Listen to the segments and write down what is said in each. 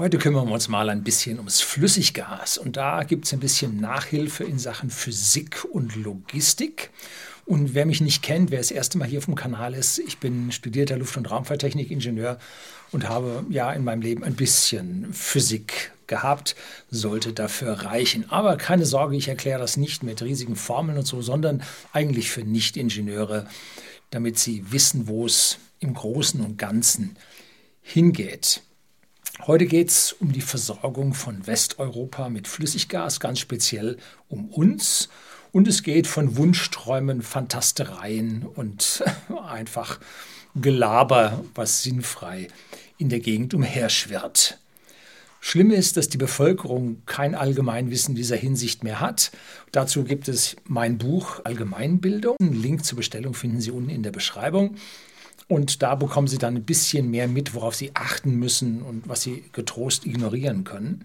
Heute kümmern wir uns mal ein bisschen ums Flüssiggas und da gibt es ein bisschen Nachhilfe in Sachen Physik und Logistik. Und wer mich nicht kennt, wer das erste Mal hier auf dem Kanal ist, ich bin studierter Luft- und Raumfahrttechnik-Ingenieur und habe ja in meinem Leben ein bisschen Physik gehabt, sollte dafür reichen. Aber keine Sorge, ich erkläre das nicht mit riesigen Formeln und so, sondern eigentlich für Nicht-Ingenieure, damit sie wissen, wo es im Großen und Ganzen hingeht. Heute geht es um die Versorgung von Westeuropa mit Flüssiggas, ganz speziell um uns. Und es geht von Wunschträumen, Fantastereien und einfach Gelaber, was sinnfrei in der Gegend umherschwirrt. Schlimm ist, dass die Bevölkerung kein Allgemeinwissen dieser Hinsicht mehr hat. Dazu gibt es mein Buch Allgemeinbildung. Einen Link zur Bestellung finden Sie unten in der Beschreibung. Und da bekommen Sie dann ein bisschen mehr mit, worauf Sie achten müssen und was Sie getrost ignorieren können.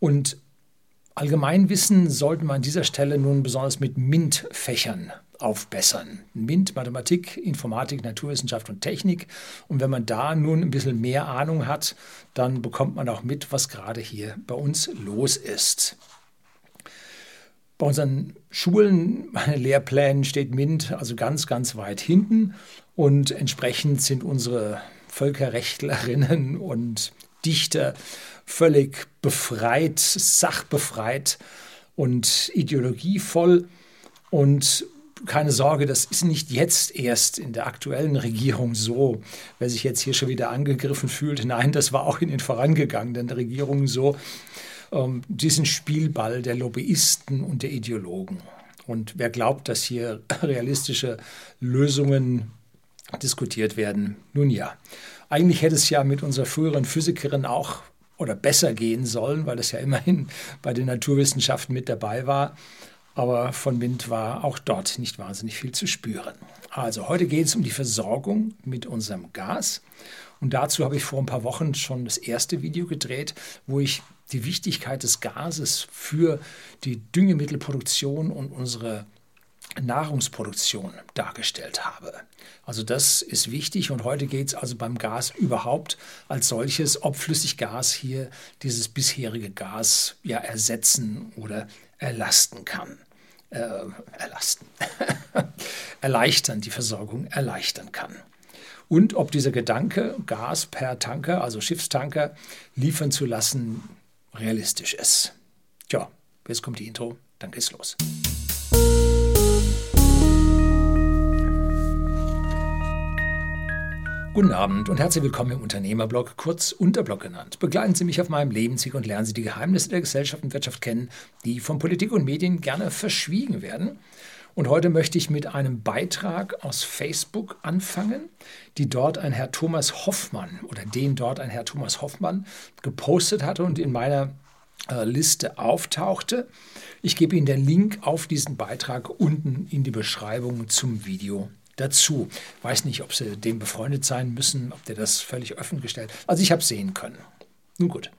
Und Allgemeinwissen sollten wir an dieser Stelle nun besonders mit MINT-Fächern aufbessern. MINT, Mathematik, Informatik, Naturwissenschaft und Technik. Und wenn man da nun ein bisschen mehr Ahnung hat, dann bekommt man auch mit, was gerade hier bei uns los ist. Bei unseren Schulen, Lehrplänen steht MINT also ganz, ganz weit hinten. Und entsprechend sind unsere Völkerrechtlerinnen und Dichter völlig befreit, sachbefreit und ideologievoll. Und keine Sorge, das ist nicht jetzt erst in der aktuellen Regierung so, wer sich jetzt hier schon wieder angegriffen fühlt. Nein, das war auch in den vorangegangenen Regierungen so. Ähm, diesen Spielball der Lobbyisten und der Ideologen. Und wer glaubt, dass hier realistische Lösungen diskutiert werden. Nun ja, eigentlich hätte es ja mit unserer früheren Physikerin auch oder besser gehen sollen, weil es ja immerhin bei den Naturwissenschaften mit dabei war. Aber von Wind war auch dort nicht wahnsinnig viel zu spüren. Also heute geht es um die Versorgung mit unserem Gas. Und dazu habe ich vor ein paar Wochen schon das erste Video gedreht, wo ich die Wichtigkeit des Gases für die Düngemittelproduktion und unsere Nahrungsproduktion dargestellt habe. Also das ist wichtig und heute geht es also beim Gas überhaupt als solches, ob Flüssiggas hier dieses bisherige Gas ja ersetzen oder erlasten kann. Äh, erlasten. erleichtern, die Versorgung erleichtern kann. Und ob dieser Gedanke, Gas per Tanker, also Schiffstanker, liefern zu lassen, realistisch ist. Tja, jetzt kommt die Intro, dann geht's los. Guten Abend und herzlich willkommen im Unternehmerblog, kurz Unterblog genannt. Begleiten Sie mich auf meinem Lebensweg und lernen Sie die Geheimnisse der Gesellschaft und Wirtschaft kennen, die von Politik und Medien gerne verschwiegen werden. Und heute möchte ich mit einem Beitrag aus Facebook anfangen, die dort ein Herr Thomas Hoffmann oder den dort ein Herr Thomas Hoffmann gepostet hatte und in meiner äh, Liste auftauchte. Ich gebe Ihnen den Link auf diesen Beitrag unten in die Beschreibung zum Video dazu. Weiß nicht, ob sie dem befreundet sein müssen, ob der das völlig offen gestellt. Also ich habe sehen können. Nun gut.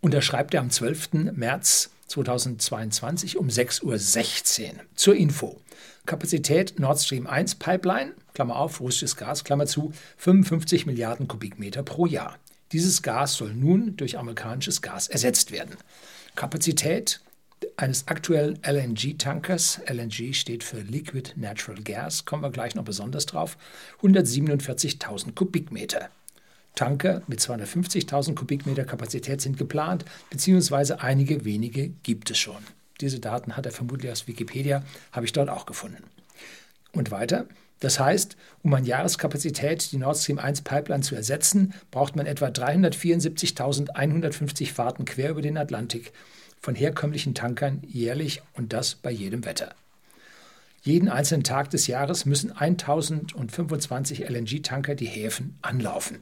Und da schreibt er am 12. März 2022 um 6.16 Uhr zur Info. Kapazität Nord Stream 1 Pipeline, Klammer auf, russisches Gas, Klammer zu, 55 Milliarden Kubikmeter pro Jahr. Dieses Gas soll nun durch amerikanisches Gas ersetzt werden. Kapazität eines aktuellen LNG-Tankers, LNG steht für Liquid Natural Gas, kommen wir gleich noch besonders drauf, 147.000 Kubikmeter. Tanker mit 250.000 Kubikmeter Kapazität sind geplant, beziehungsweise einige wenige gibt es schon. Diese Daten hat er vermutlich aus Wikipedia, habe ich dort auch gefunden. Und weiter. Das heißt, um an Jahreskapazität die Nord Stream 1 Pipeline zu ersetzen, braucht man etwa 374.150 Fahrten quer über den Atlantik von herkömmlichen Tankern jährlich und das bei jedem Wetter. Jeden einzelnen Tag des Jahres müssen 1025 LNG-Tanker die Häfen anlaufen.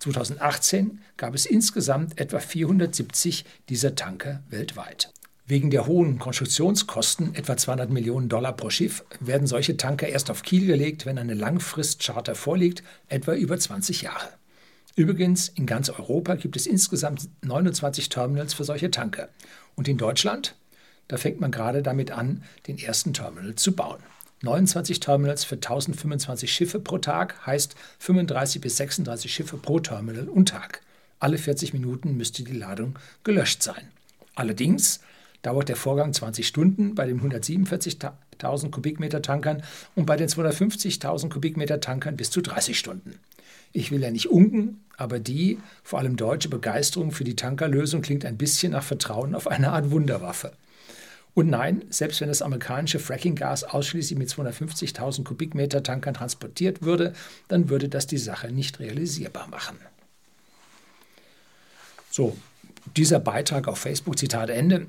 2018 gab es insgesamt etwa 470 dieser Tanker weltweit. Wegen der hohen Konstruktionskosten, etwa 200 Millionen Dollar pro Schiff, werden solche Tanker erst auf Kiel gelegt, wenn eine Langfristcharter vorliegt, etwa über 20 Jahre. Übrigens, in ganz Europa gibt es insgesamt 29 Terminals für solche Tanker. Und in Deutschland, da fängt man gerade damit an, den ersten Terminal zu bauen. 29 Terminals für 1025 Schiffe pro Tag heißt 35 bis 36 Schiffe pro Terminal und Tag. Alle 40 Minuten müsste die Ladung gelöscht sein. Allerdings dauert der Vorgang 20 Stunden bei den 147.000 Kubikmeter Tankern und bei den 250.000 Kubikmeter Tankern bis zu 30 Stunden. Ich will ja nicht unken, aber die, vor allem deutsche Begeisterung für die Tankerlösung klingt ein bisschen nach Vertrauen auf eine Art Wunderwaffe. Und nein, selbst wenn das amerikanische Frackinggas ausschließlich mit 250.000 Kubikmeter Tankern transportiert würde, dann würde das die Sache nicht realisierbar machen. So, dieser Beitrag auf Facebook, Zitat Ende,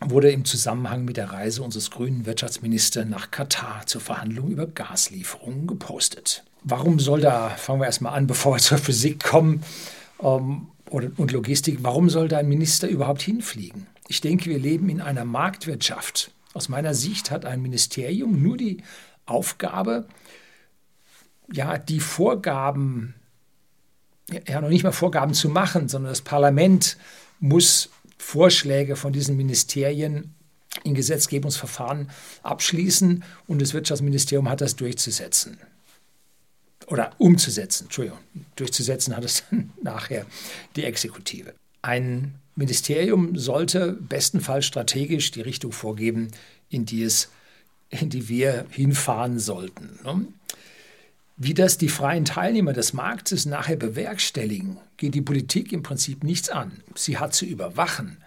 wurde im Zusammenhang mit der Reise unseres grünen Wirtschaftsministers nach Katar zur Verhandlung über Gaslieferungen gepostet. Warum soll da, fangen wir erstmal an, bevor wir zur Physik kommen ähm, und Logistik, warum soll da ein Minister überhaupt hinfliegen? Ich denke, wir leben in einer Marktwirtschaft. Aus meiner Sicht hat ein Ministerium nur die Aufgabe, ja, die Vorgaben, ja, noch nicht mal Vorgaben zu machen, sondern das Parlament muss Vorschläge von diesen Ministerien in Gesetzgebungsverfahren abschließen und das Wirtschaftsministerium hat das durchzusetzen. Oder umzusetzen, Entschuldigung, durchzusetzen hat es dann nachher die Exekutive. Ein Ministerium sollte bestenfalls strategisch die Richtung vorgeben, in die, es, in die wir hinfahren sollten. Ne? Wie das die freien Teilnehmer des Marktes nachher bewerkstelligen, geht die Politik im Prinzip nichts an. Sie hat zu überwachen,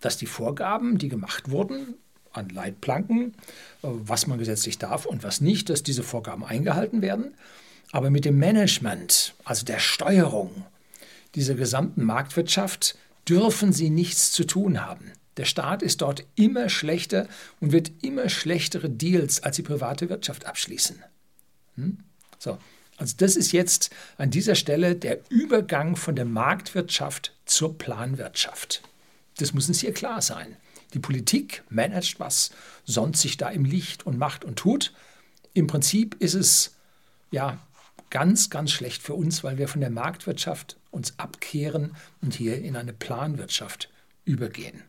dass die Vorgaben, die gemacht wurden, an Leitplanken, äh, was man gesetzlich darf und was nicht, dass diese Vorgaben eingehalten werden. Aber mit dem Management, also der Steuerung dieser gesamten Marktwirtschaft, dürfen sie nichts zu tun haben. Der Staat ist dort immer schlechter und wird immer schlechtere Deals als die private Wirtschaft abschließen. Hm? So, also das ist jetzt an dieser Stelle der Übergang von der Marktwirtschaft zur Planwirtschaft. Das muss uns hier klar sein. Die Politik managt was, sonnt sich da im Licht und macht und tut. Im Prinzip ist es ja ganz, ganz schlecht für uns, weil wir von der Marktwirtschaft uns abkehren und hier in eine Planwirtschaft übergehen.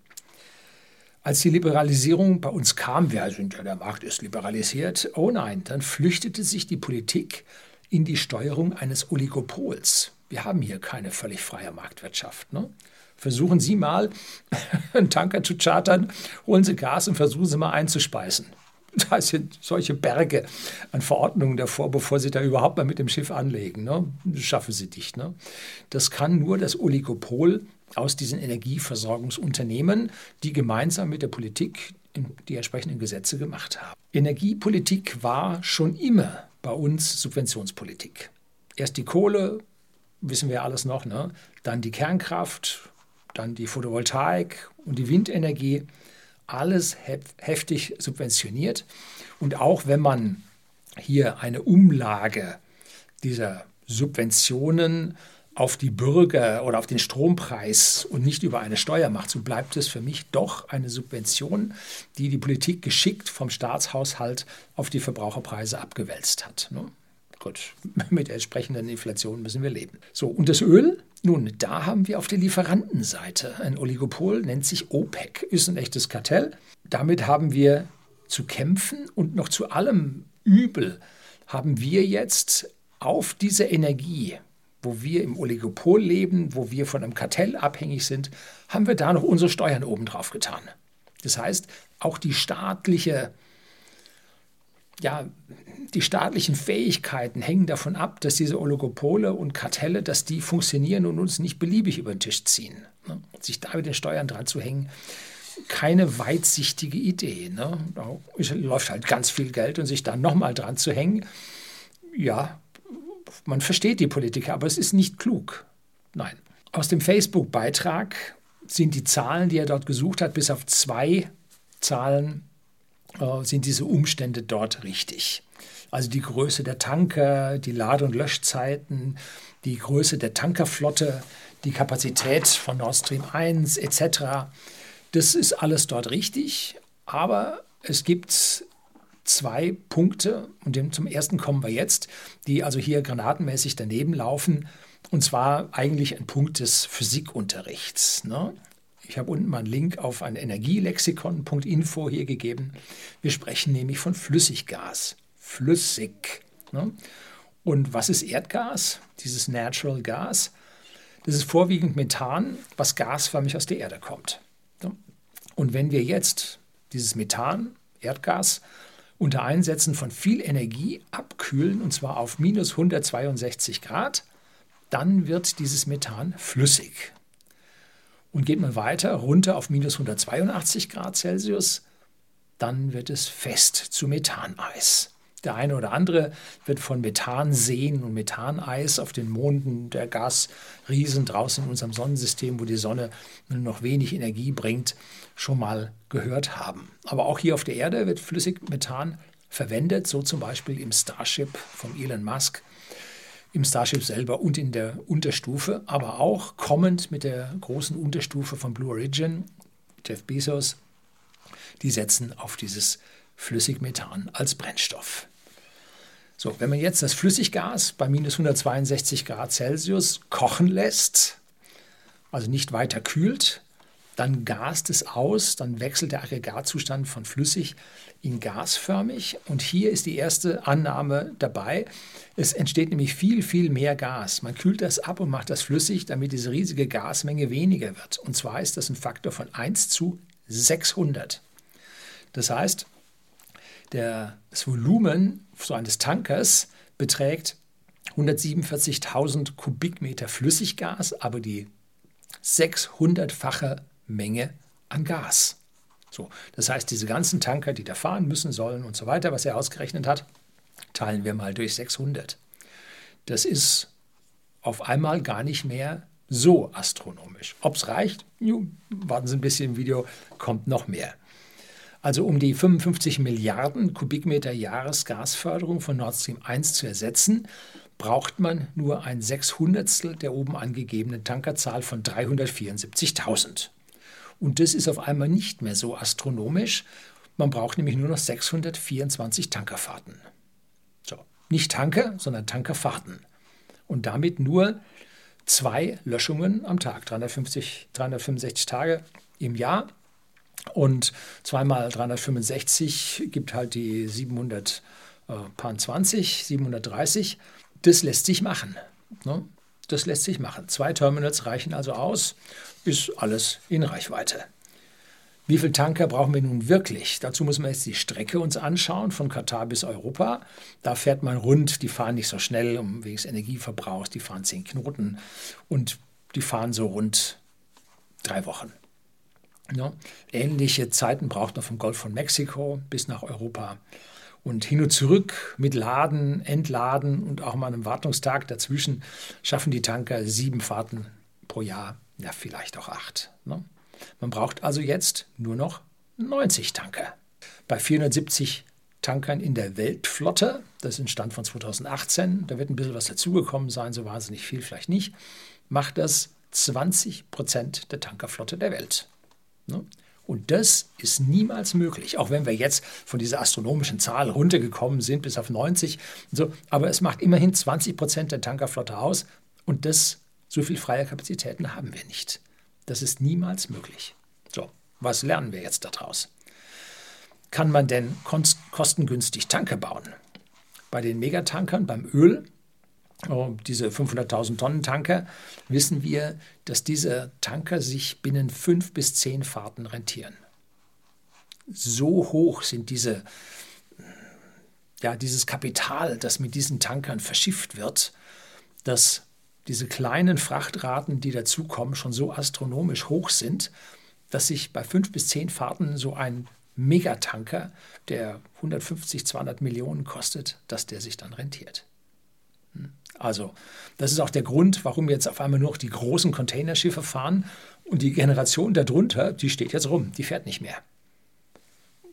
Als die Liberalisierung bei uns kam, wir sind ja, der Markt ist liberalisiert, oh nein, dann flüchtete sich die Politik in die Steuerung eines Oligopols. Wir haben hier keine völlig freie Marktwirtschaft. Ne? Versuchen Sie mal, einen Tanker zu chartern, holen Sie Gas und versuchen Sie mal einzuspeisen. Da sind solche Berge an Verordnungen davor, bevor Sie da überhaupt mal mit dem Schiff anlegen. Ne? Schaffen Sie nicht. Ne? Das kann nur das Oligopol aus diesen Energieversorgungsunternehmen, die gemeinsam mit der Politik die entsprechenden Gesetze gemacht haben. Energiepolitik war schon immer bei uns Subventionspolitik. Erst die Kohle, wissen wir alles noch, ne? dann die Kernkraft, dann die Photovoltaik und die Windenergie alles heftig subventioniert. Und auch wenn man hier eine Umlage dieser Subventionen auf die Bürger oder auf den Strompreis und nicht über eine Steuer macht, so bleibt es für mich doch eine Subvention, die die Politik geschickt vom Staatshaushalt auf die Verbraucherpreise abgewälzt hat. Ne? Gut, mit entsprechenden Inflation müssen wir leben. So, und das Öl? Nun, da haben wir auf der Lieferantenseite ein Oligopol, nennt sich OPEC, ist ein echtes Kartell. Damit haben wir zu kämpfen und noch zu allem Übel haben wir jetzt auf diese Energie, wo wir im Oligopol leben, wo wir von einem Kartell abhängig sind, haben wir da noch unsere Steuern obendrauf getan. Das heißt, auch die staatliche ja, die staatlichen Fähigkeiten hängen davon ab, dass diese Oligopole und Kartelle, dass die funktionieren und uns nicht beliebig über den Tisch ziehen. Ne? Sich da mit den Steuern dran zu hängen, keine weitsichtige Idee. Ne? Da läuft halt ganz viel Geld und sich da nochmal dran zu hängen, ja, man versteht die Politiker, aber es ist nicht klug. Nein. Aus dem Facebook-Beitrag sind die Zahlen, die er dort gesucht hat, bis auf zwei Zahlen sind diese Umstände dort richtig. Also die Größe der Tanker, die Lade- und Löschzeiten, die Größe der Tankerflotte, die Kapazität von Nord Stream 1 etc. Das ist alles dort richtig, aber es gibt zwei Punkte, und zum ersten kommen wir jetzt, die also hier granatenmäßig daneben laufen, und zwar eigentlich ein Punkt des Physikunterrichts. Ne? Ich habe unten mal einen Link auf ein Energielexikon.info hier gegeben. Wir sprechen nämlich von Flüssiggas. Flüssig. Ne? Und was ist Erdgas? Dieses Natural Gas. Das ist vorwiegend Methan, was gasförmig aus der Erde kommt. Und wenn wir jetzt dieses Methan, Erdgas, unter Einsetzen von viel Energie abkühlen, und zwar auf minus 162 Grad, dann wird dieses Methan flüssig. Und geht man weiter runter auf minus 182 Grad Celsius, dann wird es fest zu Methaneis. Der eine oder andere wird von Methanseen und Methaneis auf den Monden der Gasriesen draußen in unserem Sonnensystem, wo die Sonne nur noch wenig Energie bringt, schon mal gehört haben. Aber auch hier auf der Erde wird Flüssigmethan verwendet, so zum Beispiel im Starship von Elon Musk, im Starship selber und in der Unterstufe, aber auch kommend mit der großen Unterstufe von Blue Origin, Jeff Bezos, die setzen auf dieses Flüssigmethan als Brennstoff. So, wenn man jetzt das Flüssiggas bei minus 162 Grad Celsius kochen lässt, also nicht weiter kühlt, dann gast es aus, dann wechselt der Aggregatzustand von flüssig in gasförmig. Und hier ist die erste Annahme dabei. Es entsteht nämlich viel, viel mehr Gas. Man kühlt das ab und macht das flüssig, damit diese riesige Gasmenge weniger wird. Und zwar ist das ein Faktor von 1 zu 600. Das heißt, der, das Volumen so eines Tankers beträgt 147.000 Kubikmeter Flüssiggas, aber die 600-fache Menge an Gas. So, das heißt, diese ganzen Tanker, die da fahren müssen, sollen und so weiter, was er ausgerechnet hat, teilen wir mal durch 600. Das ist auf einmal gar nicht mehr so astronomisch. Ob es reicht, warten Sie ein bisschen im Video, kommt noch mehr. Also um die 55 Milliarden Kubikmeter Jahresgasförderung von Nord Stream 1 zu ersetzen, braucht man nur ein Sechshundertstel der oben angegebenen Tankerzahl von 374.000. Und das ist auf einmal nicht mehr so astronomisch. Man braucht nämlich nur noch 624 Tankerfahrten. So, nicht Tanker, sondern Tankerfahrten. Und damit nur zwei Löschungen am Tag, 350, 365 Tage im Jahr und zweimal 365 gibt halt die 720, 730. Das lässt sich machen. Ne? Das lässt sich machen. Zwei Terminals reichen also aus, ist alles in Reichweite. Wie viele Tanker brauchen wir nun wirklich? Dazu muss man jetzt die Strecke uns anschauen, von Katar bis Europa. Da fährt man rund, die fahren nicht so schnell, um wegen des Energieverbrauchs, die fahren zehn Knoten und die fahren so rund drei Wochen. Ja, ähnliche Zeiten braucht man vom Golf von Mexiko bis nach Europa. Und hin und zurück mit Laden, Entladen und auch mal einem Wartungstag dazwischen schaffen die Tanker sieben Fahrten pro Jahr, ja vielleicht auch acht. Ne? Man braucht also jetzt nur noch 90 Tanker. Bei 470 Tankern in der Weltflotte, das ist ein Stand von 2018, da wird ein bisschen was dazugekommen sein, so wahnsinnig viel vielleicht nicht, macht das 20 Prozent der Tankerflotte der Welt. Ne? Und das ist niemals möglich, auch wenn wir jetzt von dieser astronomischen Zahl runtergekommen sind bis auf 90. So, aber es macht immerhin 20 Prozent der Tankerflotte aus und das, so viel freie Kapazitäten haben wir nicht. Das ist niemals möglich. So, was lernen wir jetzt daraus? Kann man denn kostengünstig Tanker bauen? Bei den Megatankern, beim Öl, Oh, diese 500.000 Tonnen Tanker, wissen wir, dass diese Tanker sich binnen fünf bis zehn Fahrten rentieren. So hoch sind diese, ja, dieses Kapital, das mit diesen Tankern verschifft wird, dass diese kleinen Frachtraten, die dazukommen, schon so astronomisch hoch sind, dass sich bei fünf bis zehn Fahrten so ein Megatanker, der 150, 200 Millionen kostet, dass der sich dann rentiert. Also, das ist auch der Grund, warum jetzt auf einmal nur noch die großen Containerschiffe fahren und die Generation darunter, die steht jetzt rum, die fährt nicht mehr.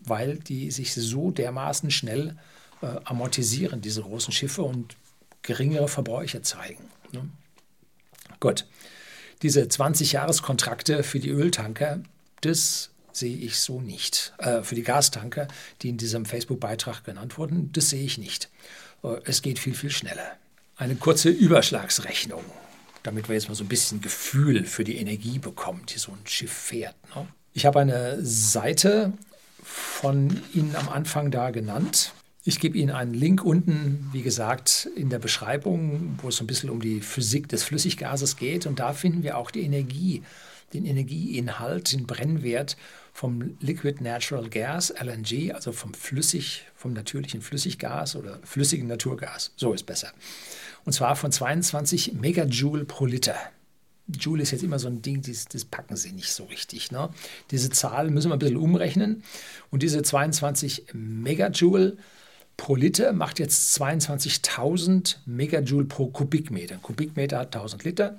Weil die sich so dermaßen schnell äh, amortisieren, diese großen Schiffe und geringere Verbräuche zeigen. Ne? Gut, diese 20-Jahres-Kontrakte für die Öltanker, das sehe ich so nicht. Äh, für die Gastanker, die in diesem Facebook-Beitrag genannt wurden, das sehe ich nicht. Äh, es geht viel, viel schneller eine kurze Überschlagsrechnung, damit wir jetzt mal so ein bisschen Gefühl für die Energie bekommen, die so ein Schiff fährt. Ne? Ich habe eine Seite von Ihnen am Anfang da genannt. Ich gebe Ihnen einen Link unten, wie gesagt, in der Beschreibung, wo es so ein bisschen um die Physik des Flüssiggases geht. Und da finden wir auch die Energie, den Energieinhalt, den Brennwert vom Liquid Natural Gas, LNG, also vom flüssig, vom natürlichen Flüssiggas oder flüssigen Naturgas. So ist besser. Und zwar von 22 Megajoule pro Liter. Joule ist jetzt immer so ein Ding, das, das packen sie nicht so richtig. Ne? Diese Zahl müssen wir ein bisschen umrechnen. Und diese 22 Megajoule pro Liter macht jetzt 22.000 Megajoule pro Kubikmeter. Ein Kubikmeter hat 1000 Liter.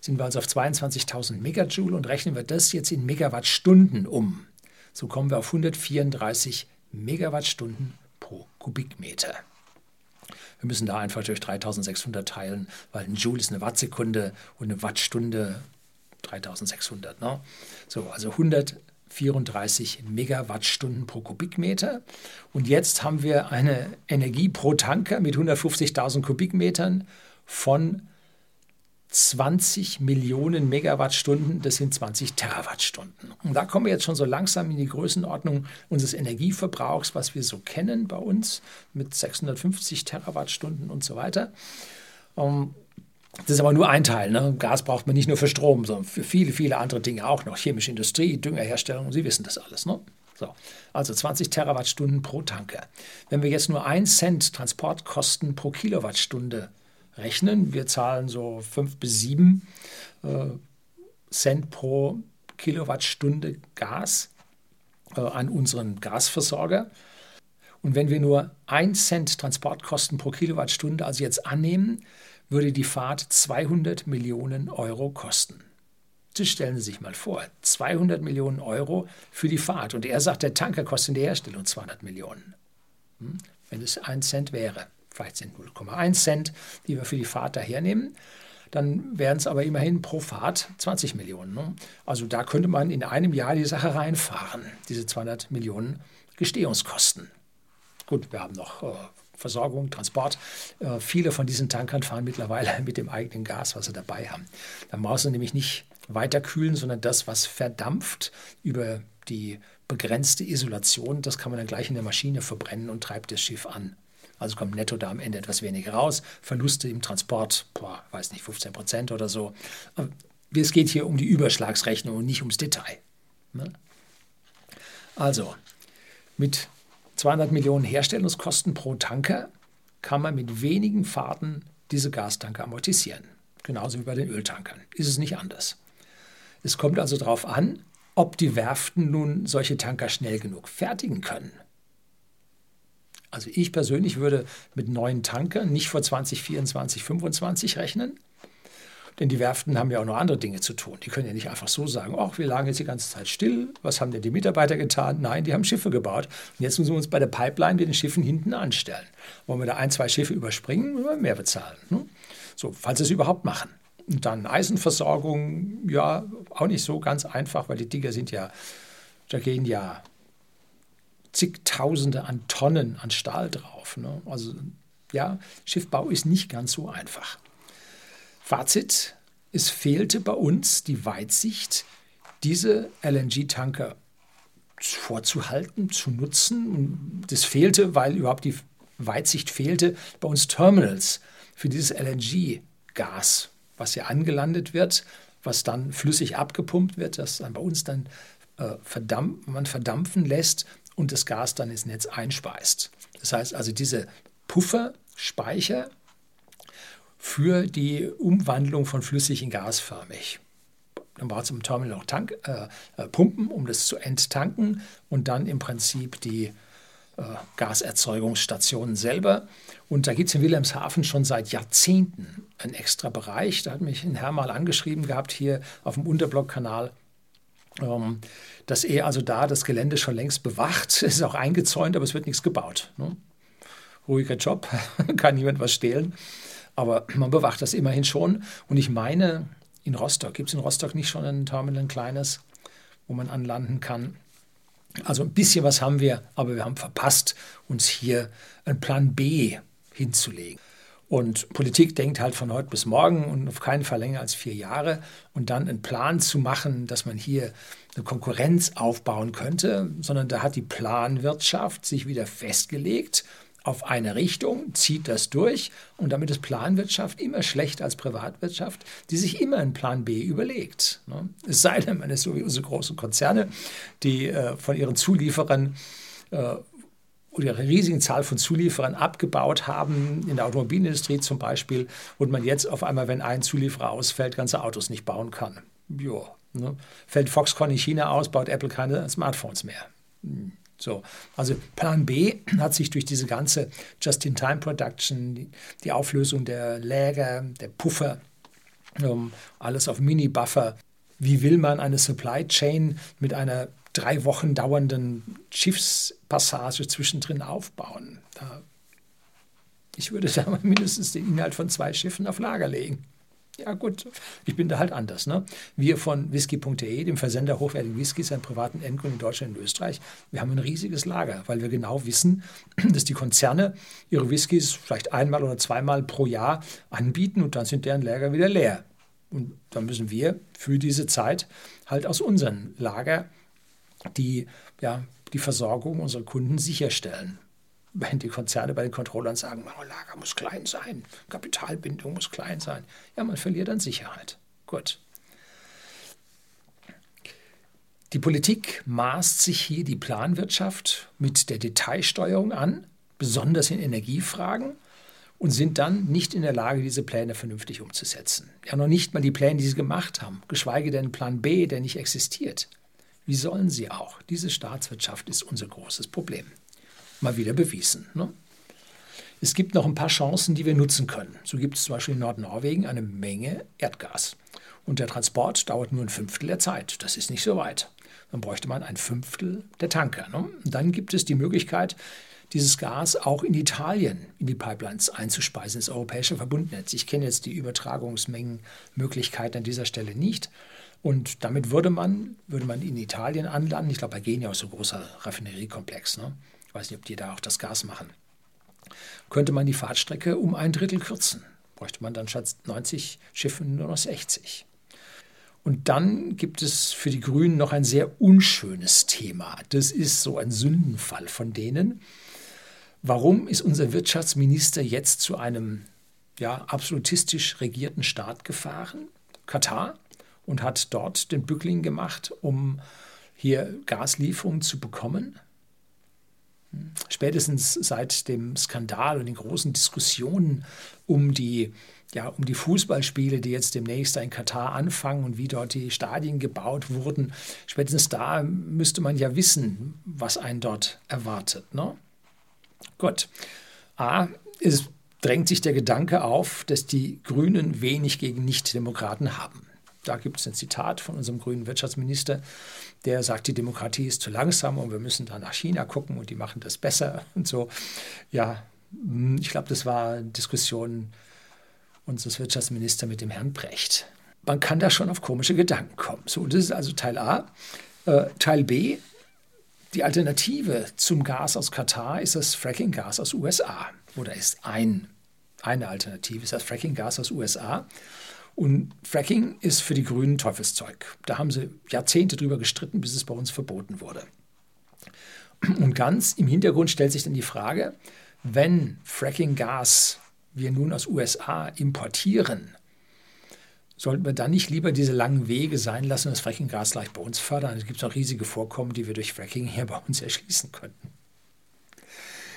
Sind wir also auf 22.000 Megajoule und rechnen wir das jetzt in Megawattstunden um. So kommen wir auf 134 Megawattstunden pro Kubikmeter. Wir müssen da einfach durch 3600 teilen, weil ein Joule ist eine Wattsekunde und eine Wattstunde 3600. Ne? So, also 134 Megawattstunden pro Kubikmeter. Und jetzt haben wir eine Energie pro Tanker mit 150.000 Kubikmetern von 20 Millionen Megawattstunden, das sind 20 Terawattstunden. Und da kommen wir jetzt schon so langsam in die Größenordnung unseres Energieverbrauchs, was wir so kennen bei uns mit 650 Terawattstunden und so weiter. Ähm, das ist aber nur ein Teil. Ne? Gas braucht man nicht nur für Strom, sondern für viele, viele andere Dinge auch noch. Chemische Industrie, Düngerherstellung, Sie wissen das alles. Ne? So, also 20 Terawattstunden pro Tanker. Wenn wir jetzt nur 1 Cent Transportkosten pro Kilowattstunde rechnen. Wir zahlen so 5 bis 7 äh, Cent pro Kilowattstunde Gas äh, an unseren Gasversorger. Und wenn wir nur 1 Cent Transportkosten pro Kilowattstunde also jetzt annehmen, würde die Fahrt 200 Millionen Euro kosten. Das stellen Sie sich mal vor, 200 Millionen Euro für die Fahrt. Und er sagt, der Tanker kostet in der Herstellung 200 Millionen, hm? wenn es 1 Cent wäre vielleicht sind 0,1 Cent, die wir für die Fahrt dahernehmen. Dann wären es aber immerhin pro Fahrt 20 Millionen. Ne? Also da könnte man in einem Jahr die Sache reinfahren, diese 200 Millionen Gestehungskosten. Gut, wir haben noch äh, Versorgung, Transport. Äh, viele von diesen Tankern fahren mittlerweile mit dem eigenen Gas, was sie dabei haben. Dann brauchst du nämlich nicht weiter kühlen, sondern das, was verdampft über die begrenzte Isolation, das kann man dann gleich in der Maschine verbrennen und treibt das Schiff an. Also kommt netto da am Ende etwas weniger raus. Verluste im Transport, boah, weiß nicht, 15 Prozent oder so. Aber es geht hier um die Überschlagsrechnung und nicht ums Detail. Ne? Also, mit 200 Millionen Herstellungskosten pro Tanker kann man mit wenigen Fahrten diese Gastanker amortisieren. Genauso wie bei den Öltankern. Ist es nicht anders. Es kommt also darauf an, ob die Werften nun solche Tanker schnell genug fertigen können. Also ich persönlich würde mit neuen Tankern nicht vor 2024, 2025 rechnen. Denn die Werften haben ja auch noch andere Dinge zu tun. Die können ja nicht einfach so sagen, ach, wir lagen jetzt die ganze Zeit still. Was haben denn die Mitarbeiter getan? Nein, die haben Schiffe gebaut. Und jetzt müssen wir uns bei der Pipeline mit den Schiffen hinten anstellen. Wollen wir da ein, zwei Schiffe überspringen, müssen wir mehr bezahlen. Ne? So, falls sie es überhaupt machen. Und dann Eisenversorgung, ja, auch nicht so ganz einfach, weil die Dinger sind ja, da gehen ja zigtausende an Tonnen an Stahl drauf. Ne? Also ja, Schiffbau ist nicht ganz so einfach. Fazit, es fehlte bei uns die Weitsicht, diese LNG-Tanker vorzuhalten, zu nutzen. Das fehlte, weil überhaupt die Weitsicht fehlte, bei uns Terminals für dieses LNG-Gas, was ja angelandet wird, was dann flüssig abgepumpt wird, das dann bei uns dann äh, verdampf, man verdampfen lässt und das Gas dann ins Netz einspeist. Das heißt also, diese Pufferspeicher für die Umwandlung von flüssig in gasförmig. Dann braucht es im Terminal noch Tank, äh, äh, Pumpen, um das zu enttanken und dann im Prinzip die äh, Gaserzeugungsstationen selber. Und da gibt es in Wilhelmshaven schon seit Jahrzehnten einen extra Bereich. Da hat mich ein Herr mal angeschrieben gehabt, hier auf dem Unterblockkanal ähm, dass er also da das Gelände schon längst bewacht. Es ist auch eingezäunt, aber es wird nichts gebaut. Ne? Ruhiger Job, kann niemand was stehlen. Aber man bewacht das immerhin schon. Und ich meine, in Rostock, gibt es in Rostock nicht schon ein Terminal, ein kleines, wo man anlanden kann? Also ein bisschen was haben wir, aber wir haben verpasst, uns hier einen Plan B hinzulegen. Und Politik denkt halt von heute bis morgen und auf keinen Fall länger als vier Jahre. Und dann einen Plan zu machen, dass man hier eine Konkurrenz aufbauen könnte, sondern da hat die Planwirtschaft sich wieder festgelegt auf eine Richtung, zieht das durch und damit ist Planwirtschaft immer schlechter als Privatwirtschaft, die sich immer einen Plan B überlegt. Ne? Es sei denn, man ist so wie unsere großen Konzerne, die äh, von ihren Zulieferern äh, oder ihre riesigen Zahl von Zulieferern abgebaut haben, in der Automobilindustrie zum Beispiel, und man jetzt auf einmal, wenn ein Zulieferer ausfällt, ganze Autos nicht bauen kann. Ja, ne? Fällt Foxconn in China aus, baut Apple keine Smartphones mehr. So, also Plan B hat sich durch diese ganze Just-in-Time-Production, die, Auflösung der Läger, der Puffer, um, alles auf Mini-Buffer. Wie will man eine Supply Chain mit einer drei Wochen dauernden Schiffspassage zwischendrin aufbauen? Da, ich würde da mindestens den Inhalt von zwei Schiffen auf Lager legen. Ja gut, ich bin da halt anders. Ne? Wir von whisky.de, dem Versender hochwertigen Whiskys an privaten Endkunden in Deutschland und Österreich, wir haben ein riesiges Lager, weil wir genau wissen, dass die Konzerne ihre Whiskys vielleicht einmal oder zweimal pro Jahr anbieten und dann sind deren Lager wieder leer. Und dann müssen wir für diese Zeit halt aus unserem Lager die, ja, die Versorgung unserer Kunden sicherstellen wenn die Konzerne bei den Controllern sagen, oh, Lager muss klein sein, Kapitalbindung muss klein sein, ja, man verliert an Sicherheit. Gut. Die Politik maßt sich hier die Planwirtschaft mit der Detailsteuerung an, besonders in Energiefragen, und sind dann nicht in der Lage, diese Pläne vernünftig umzusetzen. Ja, noch nicht mal die Pläne, die sie gemacht haben, geschweige denn Plan B, der nicht existiert. Wie sollen sie auch? Diese Staatswirtschaft ist unser großes Problem mal wieder bewiesen. Ne? Es gibt noch ein paar Chancen, die wir nutzen können. So gibt es zum Beispiel in Nordnorwegen eine Menge Erdgas. Und der Transport dauert nur ein Fünftel der Zeit. Das ist nicht so weit. Dann bräuchte man ein Fünftel der Tanker. Ne? Dann gibt es die Möglichkeit, dieses Gas auch in Italien in die Pipelines einzuspeisen, ins europäische Verbundnetz. Ich kenne jetzt die Übertragungsmengenmöglichkeiten an dieser Stelle nicht. Und damit würde man, würde man in Italien anlanden. Ich glaube, bei Genia ist so ein großer Raffineriekomplex. Ne? Ich weiß nicht, ob die da auch das Gas machen. Könnte man die Fahrtstrecke um ein Drittel kürzen. Bräuchte man dann statt 90 Schiffen nur noch 60. Und dann gibt es für die Grünen noch ein sehr unschönes Thema. Das ist so ein Sündenfall von denen. Warum ist unser Wirtschaftsminister jetzt zu einem ja, absolutistisch regierten Staat gefahren, Katar, und hat dort den Bückling gemacht, um hier Gaslieferungen zu bekommen? Spätestens seit dem Skandal und den großen Diskussionen um die, ja, um die Fußballspiele, die jetzt demnächst in Katar anfangen und wie dort die Stadien gebaut wurden, spätestens da müsste man ja wissen, was einen dort erwartet. Ne? Gut. A, es drängt sich der Gedanke auf, dass die Grünen wenig gegen Nichtdemokraten haben. Da gibt es ein Zitat von unserem grünen Wirtschaftsminister, der sagt, die Demokratie ist zu langsam und wir müssen da nach China gucken und die machen das besser und so. Ja, hm, ich glaube, das war Diskussion unseres Wirtschaftsministers mit dem Herrn Brecht. Man kann da schon auf komische Gedanken kommen. So, das ist also Teil A. Äh, Teil B, die Alternative zum Gas aus Katar ist das Fracking-Gas aus USA. Oder ist ein, eine Alternative, ist das Fracking-Gas aus USA. Und Fracking ist für die Grünen Teufelszeug. Da haben sie Jahrzehnte drüber gestritten, bis es bei uns verboten wurde. Und ganz im Hintergrund stellt sich dann die Frage, wenn Fracking-Gas wir nun aus USA importieren, sollten wir dann nicht lieber diese langen Wege sein lassen und das Fracking-Gas gleich bei uns fördern? Es gibt auch riesige Vorkommen, die wir durch Fracking hier bei uns erschließen könnten.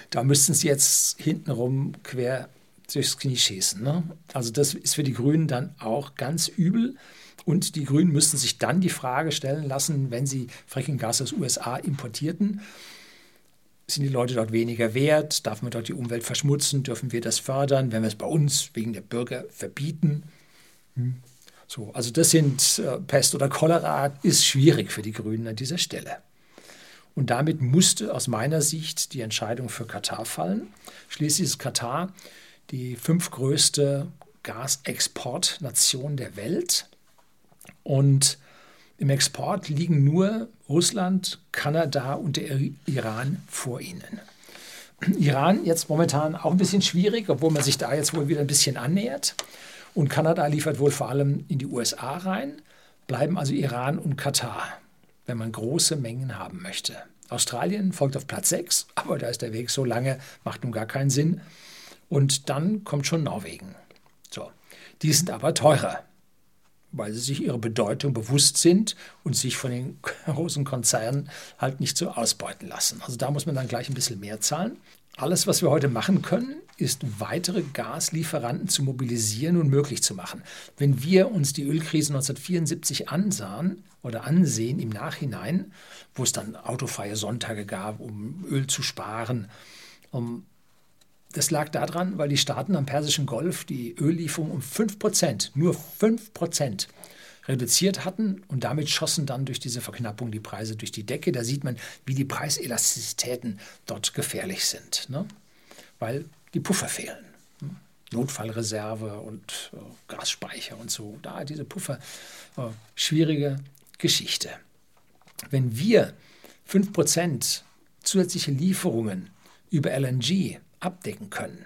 Da müssten sie jetzt hintenrum quer durchs Knie schießen. Ne? Also das ist für die Grünen dann auch ganz übel. Und die Grünen müssten sich dann die Frage stellen lassen, wenn sie Fracking-Gas aus USA importierten, sind die Leute dort weniger wert? Darf man dort die Umwelt verschmutzen? Dürfen wir das fördern? Wenn wir es bei uns wegen der Bürger verbieten? Hm. So, also das sind äh, Pest oder Cholera ist schwierig für die Grünen an dieser Stelle. Und damit musste aus meiner Sicht die Entscheidung für Katar fallen. Schließlich ist Katar die fünftgrößte Gasexportnation der Welt. Und im Export liegen nur Russland, Kanada und der Iran vor ihnen. Iran jetzt momentan auch ein bisschen schwierig, obwohl man sich da jetzt wohl wieder ein bisschen annähert. Und Kanada liefert wohl vor allem in die USA rein, bleiben also Iran und Katar, wenn man große Mengen haben möchte. Australien folgt auf Platz 6, aber da ist der Weg so lange, macht nun gar keinen Sinn. Und dann kommt schon Norwegen. So. Die sind aber teurer, weil sie sich ihrer Bedeutung bewusst sind und sich von den großen Konzernen halt nicht so ausbeuten lassen. Also da muss man dann gleich ein bisschen mehr zahlen. Alles, was wir heute machen können, ist weitere Gaslieferanten zu mobilisieren und möglich zu machen. Wenn wir uns die Ölkrise 1974 ansahen oder ansehen im Nachhinein, wo es dann autofreie Sonntage gab, um Öl zu sparen, um das lag daran, weil die Staaten am Persischen Golf die Öllieferung um 5 Prozent, nur 5 Prozent, reduziert hatten und damit schossen dann durch diese Verknappung die Preise durch die Decke. Da sieht man, wie die Preiselastizitäten dort gefährlich sind, ne? weil die Puffer fehlen. Ne? Notfallreserve und äh, Gasspeicher und so. Da diese Puffer, äh, schwierige Geschichte. Wenn wir 5% zusätzliche Lieferungen über LNG abdecken können,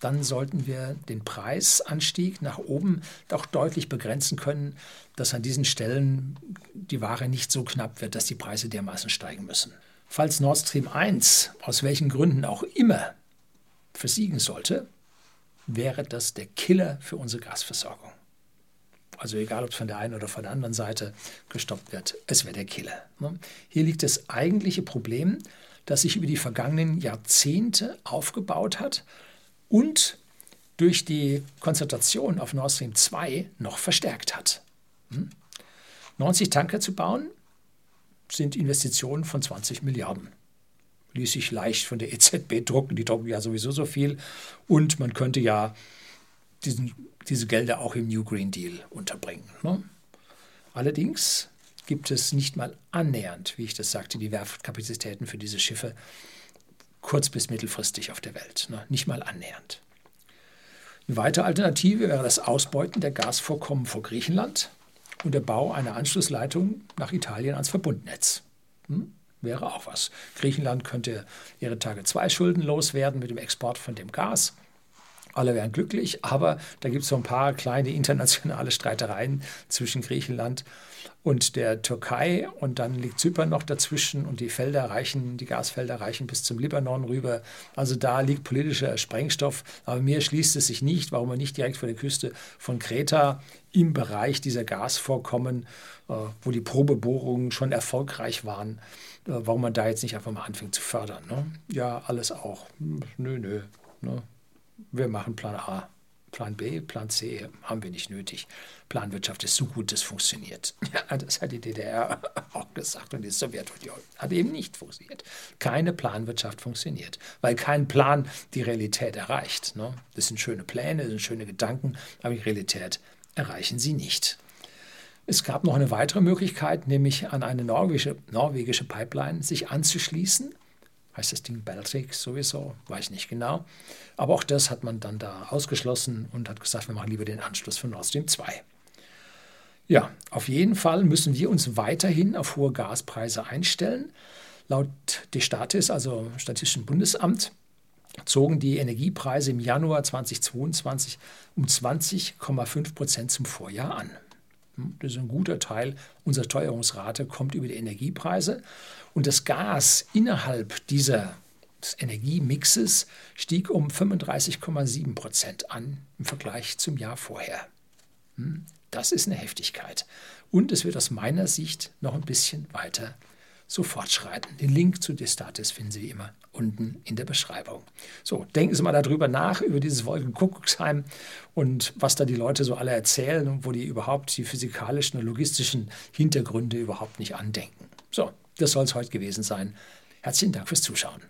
dann sollten wir den Preisanstieg nach oben doch deutlich begrenzen können, dass an diesen Stellen die Ware nicht so knapp wird, dass die Preise dermaßen steigen müssen. Falls Nord Stream 1 aus welchen Gründen auch immer versiegen sollte, wäre das der Killer für unsere Gasversorgung. Also egal, ob es von der einen oder von der anderen Seite gestoppt wird, es wäre der Killer. Ne? Hier liegt das eigentliche Problem, das sich über die vergangenen Jahrzehnte aufgebaut hat und durch die Konzentration auf Nord Stream 2 noch verstärkt hat. 90 hm? Tanker zu bauen sind Investitionen von 20 Milliarden. Ließ sich leicht von der EZB drucken, die drucken ja sowieso so viel. Und man könnte ja diesen, diese Gelder auch im New Green Deal unterbringen. Ne? Allerdings gibt es nicht mal annähernd, wie ich das sagte, die Werftkapazitäten für diese Schiffe kurz- bis mittelfristig auf der Welt. Ne? Nicht mal annähernd. Eine weitere Alternative wäre das Ausbeuten der Gasvorkommen vor Griechenland und der Bau einer Anschlussleitung nach Italien ans Verbundnetz. Hm? Wäre auch was. Griechenland könnte ihre Tage 2 Schulden loswerden mit dem Export von dem Gas. Alle wären glücklich, aber da gibt es so ein paar kleine internationale Streitereien zwischen Griechenland und der Türkei und dann liegt Zypern noch dazwischen und die Felder reichen, die Gasfelder reichen bis zum Libanon rüber. Also da liegt politischer Sprengstoff, aber mir schließt es sich nicht, warum man nicht direkt vor der Küste von Kreta im Bereich dieser Gasvorkommen, äh, wo die Probebohrungen schon erfolgreich waren, äh, warum man da jetzt nicht einfach mal anfängt zu fördern. Ne? Ja, alles auch. Hm, nö, nö. Ne? Wir machen Plan A. Plan B, Plan C haben wir nicht nötig. Planwirtschaft ist so gut, das funktioniert. Ja, das hat die DDR auch gesagt und die Sowjetunion hat eben nicht funktioniert. Keine Planwirtschaft funktioniert, weil kein Plan die Realität erreicht. Ne? Das sind schöne Pläne, das sind schöne Gedanken, aber die Realität erreichen sie nicht. Es gab noch eine weitere Möglichkeit, nämlich an eine norwegische, norwegische Pipeline sich anzuschließen heißt das Ding Baltic sowieso, weiß ich nicht genau. Aber auch das hat man dann da ausgeschlossen und hat gesagt, wir machen lieber den Anschluss von Nord Stream 2. Ja, auf jeden Fall müssen wir uns weiterhin auf hohe Gaspreise einstellen. Laut Destatis, also Statistischen Bundesamt, zogen die Energiepreise im Januar 2022 um 20,5 Prozent zum Vorjahr an. Das ist ein guter Teil unserer Teuerungsrate, kommt über die Energiepreise. Und das Gas innerhalb dieser des Energiemixes stieg um 35,7 Prozent an im Vergleich zum Jahr vorher. Hm, das ist eine Heftigkeit. Und es wird aus meiner Sicht noch ein bisschen weiter so fortschreiten. Den Link zu Destatis finden Sie wie immer unten in der Beschreibung. So, denken Sie mal darüber nach, über dieses Wolkenkuckucksheim und was da die Leute so alle erzählen und wo die überhaupt die physikalischen und logistischen Hintergründe überhaupt nicht andenken. So, das soll es heute gewesen sein. Herzlichen Dank fürs Zuschauen.